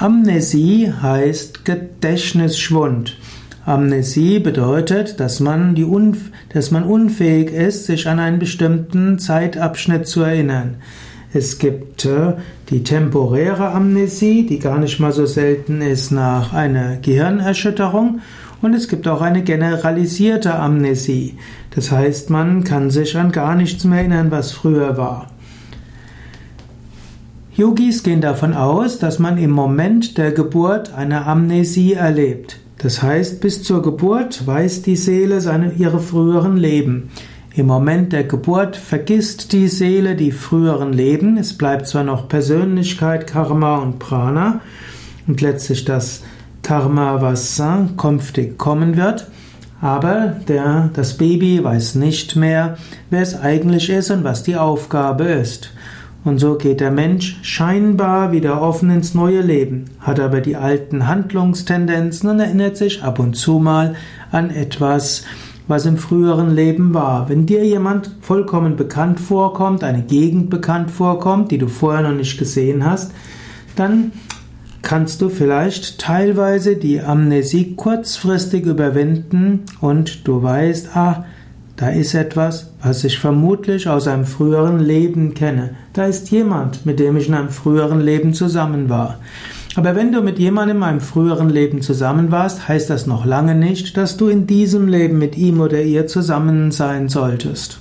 Amnesie heißt Gedächtnisschwund. Amnesie bedeutet, dass man, die Unf dass man unfähig ist, sich an einen bestimmten Zeitabschnitt zu erinnern. Es gibt äh, die temporäre Amnesie, die gar nicht mal so selten ist nach einer Gehirnerschütterung. Und es gibt auch eine generalisierte Amnesie. Das heißt, man kann sich an gar nichts mehr erinnern, was früher war. Yogis gehen davon aus, dass man im Moment der Geburt eine Amnesie erlebt. Das heißt, bis zur Geburt weiß die Seele seine, ihre früheren Leben. Im Moment der Geburt vergisst die Seele die früheren Leben. Es bleibt zwar noch Persönlichkeit, Karma und Prana und letztlich das Karma, was künftig kommen wird. Aber der, das Baby weiß nicht mehr, wer es eigentlich ist und was die Aufgabe ist. Und so geht der Mensch scheinbar wieder offen ins neue Leben, hat aber die alten Handlungstendenzen und erinnert sich ab und zu mal an etwas, was im früheren Leben war. Wenn dir jemand vollkommen bekannt vorkommt, eine Gegend bekannt vorkommt, die du vorher noch nicht gesehen hast, dann kannst du vielleicht teilweise die Amnesie kurzfristig überwinden und du weißt, ah, da ist etwas, was ich vermutlich aus einem früheren Leben kenne. Da ist jemand, mit dem ich in einem früheren Leben zusammen war. Aber wenn du mit jemandem in einem früheren Leben zusammen warst, heißt das noch lange nicht, dass du in diesem Leben mit ihm oder ihr zusammen sein solltest.